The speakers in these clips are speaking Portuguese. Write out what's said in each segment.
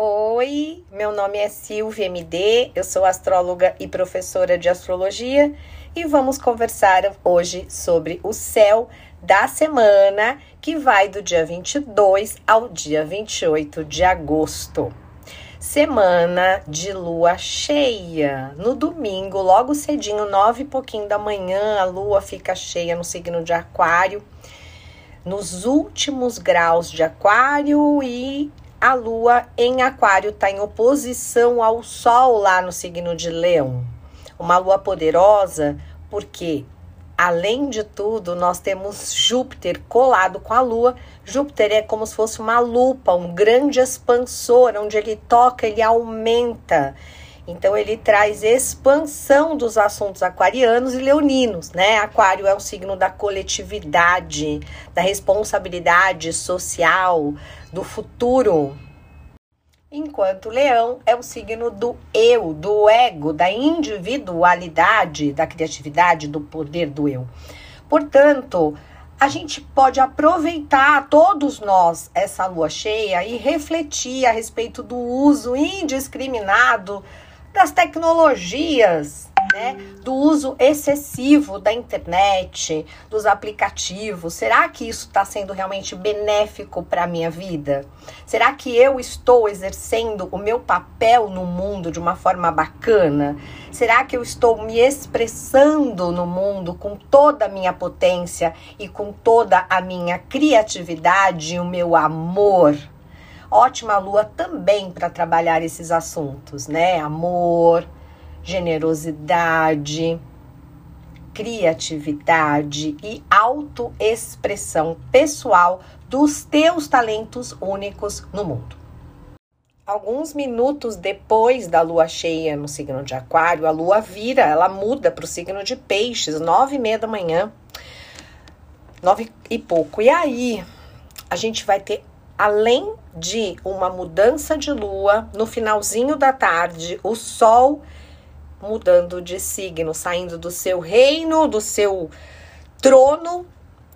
Oi, meu nome é Silvia MD, eu sou astróloga e professora de astrologia e vamos conversar hoje sobre o céu da semana que vai do dia 22 ao dia 28 de agosto. Semana de lua cheia. No domingo, logo cedinho, nove e pouquinho da manhã, a lua fica cheia no signo de Aquário, nos últimos graus de Aquário e a lua em Aquário está em oposição ao Sol lá no signo de Leão. Uma lua poderosa, porque além de tudo, nós temos Júpiter colado com a Lua. Júpiter é como se fosse uma lupa, um grande expansor, onde ele toca, ele aumenta. Então ele traz expansão dos assuntos aquarianos e leoninos, né? Aquário é um signo da coletividade, da responsabilidade social, do futuro. Enquanto Leão é o signo do eu, do ego, da individualidade, da criatividade, do poder do eu. Portanto, a gente pode aproveitar todos nós essa lua cheia e refletir a respeito do uso indiscriminado das tecnologias, né? Do uso excessivo da internet, dos aplicativos. Será que isso está sendo realmente benéfico para a minha vida? Será que eu estou exercendo o meu papel no mundo de uma forma bacana? Será que eu estou me expressando no mundo com toda a minha potência e com toda a minha criatividade e o meu amor? Ótima lua também para trabalhar esses assuntos, né? Amor, generosidade, criatividade e autoexpressão pessoal dos teus talentos únicos no mundo. Alguns minutos depois da lua cheia no signo de Aquário, a lua vira, ela muda para o signo de Peixes, nove e meia da manhã, nove e pouco. E aí a gente vai ter além de uma mudança de lua, no finalzinho da tarde, o Sol mudando de signo, saindo do seu reino, do seu trono,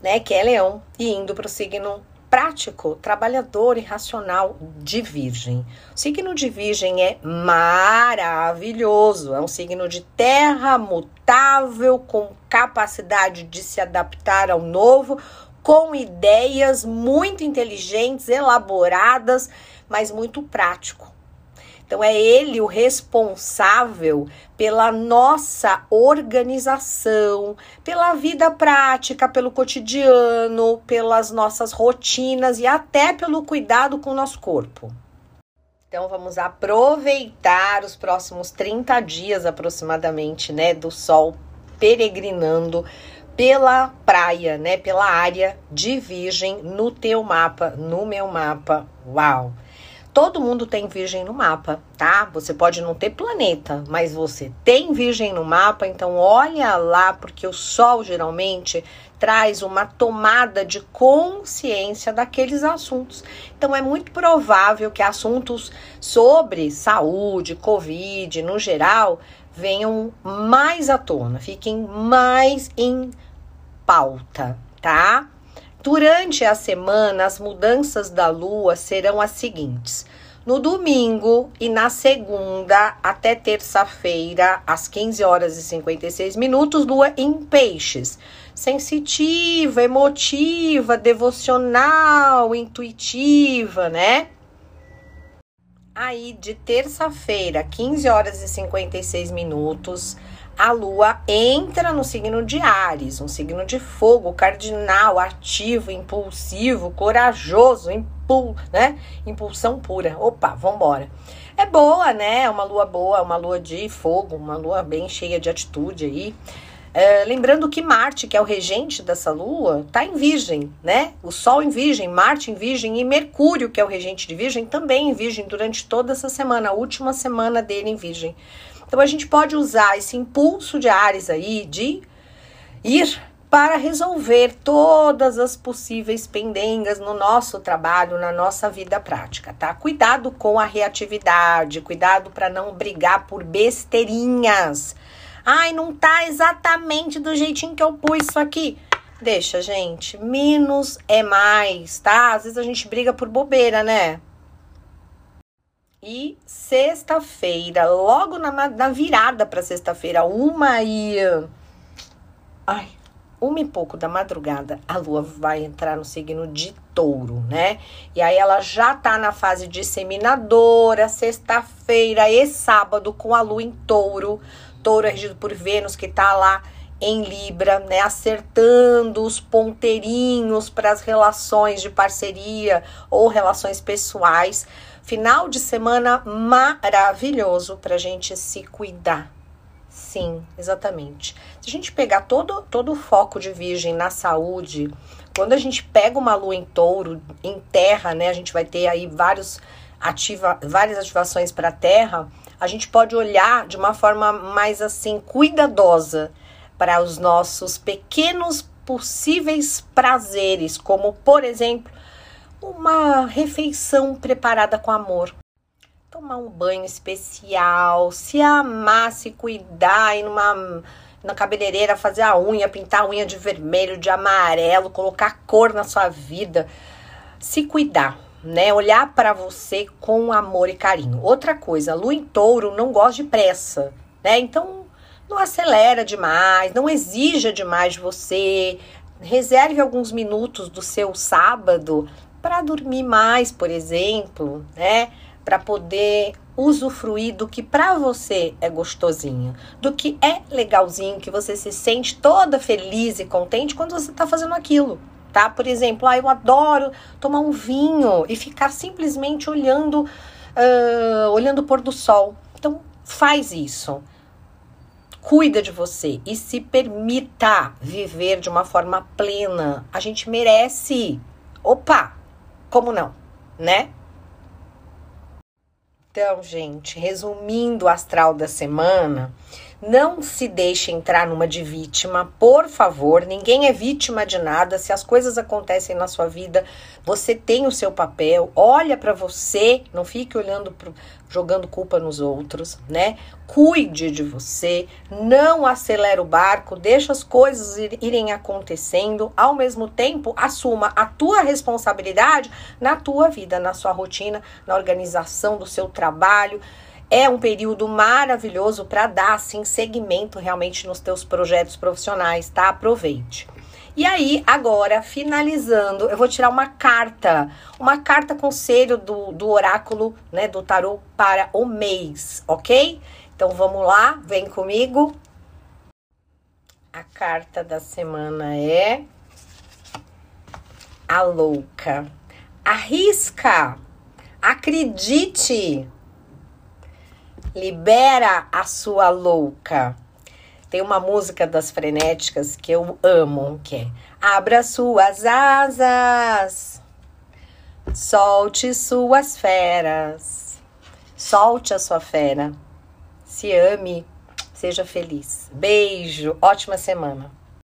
né, que é Leão, e indo para o signo prático, trabalhador e racional de Virgem. O signo de Virgem é maravilhoso, é um signo de terra mutável, com capacidade de se adaptar ao novo, com ideias muito inteligentes, elaboradas, mas muito prático. Então é ele o responsável pela nossa organização, pela vida prática, pelo cotidiano, pelas nossas rotinas e até pelo cuidado com o nosso corpo. Então vamos aproveitar os próximos 30 dias aproximadamente, né, do sol peregrinando pela praia, né? Pela área de Virgem no teu mapa, no meu mapa. Uau! Todo mundo tem Virgem no mapa, tá? Você pode não ter planeta, mas você tem Virgem no mapa, então olha lá, porque o Sol geralmente traz uma tomada de consciência daqueles assuntos. Então é muito provável que assuntos sobre saúde, Covid, no geral, venham mais à tona, fiquem mais em pauta, tá? Durante a semana, as mudanças da lua serão as seguintes. No domingo e na segunda até terça-feira, às 15 horas e 56 minutos, lua em peixes. Sensitiva, emotiva, devocional, intuitiva, né? Aí, de terça-feira, 15 horas e 56 minutos, a lua entra no signo de Ares, um signo de fogo, cardinal, ativo, impulsivo, corajoso, impul, né? Impulsão pura. Opa, vambora. É boa, né? É uma lua boa, uma lua de fogo, uma lua bem cheia de atitude aí. É, lembrando que Marte, que é o regente dessa lua, tá em Virgem, né? O Sol em Virgem, Marte em Virgem e Mercúrio, que é o regente de Virgem, também em Virgem durante toda essa semana, a última semana dele em Virgem. Então a gente pode usar esse impulso de Ares aí de ir para resolver todas as possíveis pendengas no nosso trabalho, na nossa vida prática, tá? Cuidado com a reatividade, cuidado para não brigar por besteirinhas Ai, não tá exatamente do jeitinho que eu pus isso aqui. Deixa, gente. Menos é mais, tá? Às vezes a gente briga por bobeira, né? E sexta-feira, logo na, na virada para sexta-feira, uma e. Ai, uma e pouco da madrugada, a lua vai entrar no signo de touro, né? E aí ela já tá na fase disseminadora, sexta-feira e sábado com a lua em touro. Touro é regido por Vênus, que tá lá em Libra, né, acertando os ponteirinhos para as relações de parceria ou relações pessoais. Final de semana maravilhoso para a gente se cuidar. Sim, exatamente. Se a gente pegar todo, todo o foco de Virgem na saúde, quando a gente pega uma lua em touro, em terra, né? A gente vai ter aí vários ativa, várias ativações para a terra. A gente pode olhar de uma forma mais assim, cuidadosa para os nossos pequenos possíveis prazeres, como por exemplo, uma refeição preparada com amor. Tomar um banho especial, se amar, se cuidar, ir numa na cabeleireira fazer a unha, pintar a unha de vermelho, de amarelo, colocar cor na sua vida, se cuidar, né? Olhar para você com amor e carinho. Outra coisa, lua em touro não gosta de pressa, né? Então não acelera demais, não exija demais de você. Reserve alguns minutos do seu sábado para dormir mais, por exemplo, né? Para poder usufruir do que para você é gostosinho, do que é legalzinho, que você se sente toda feliz e contente quando você está fazendo aquilo. Tá? Por exemplo, ah, eu adoro tomar um vinho e ficar simplesmente olhando, uh, olhando o pôr do sol. Então, faz isso. Cuida de você e se permita viver de uma forma plena. A gente merece. Opa, como não, né? Então, gente, resumindo o astral da semana, não se deixe entrar numa de vítima, por favor. Ninguém é vítima de nada. Se as coisas acontecem na sua vida, você tem o seu papel. Olha para você, não fique olhando pro, jogando culpa nos outros, né? Cuide de você, não acelere o barco, deixa as coisas irem acontecendo. Ao mesmo tempo, assuma a tua responsabilidade na tua vida, na sua rotina, na organização do seu trabalho. É um período maravilhoso para dar assim segmento realmente nos teus projetos profissionais, tá? Aproveite. E aí, agora, finalizando, eu vou tirar uma carta, uma carta conselho do, do oráculo, né, do tarô para o mês, ok? Então vamos lá, vem comigo. A carta da semana é a louca. Arrisca, acredite, Libera a sua louca. Tem uma música das frenéticas que eu amo, que é Abra suas asas, solte suas feras, solte a sua fera, se ame, seja feliz. Beijo, ótima semana.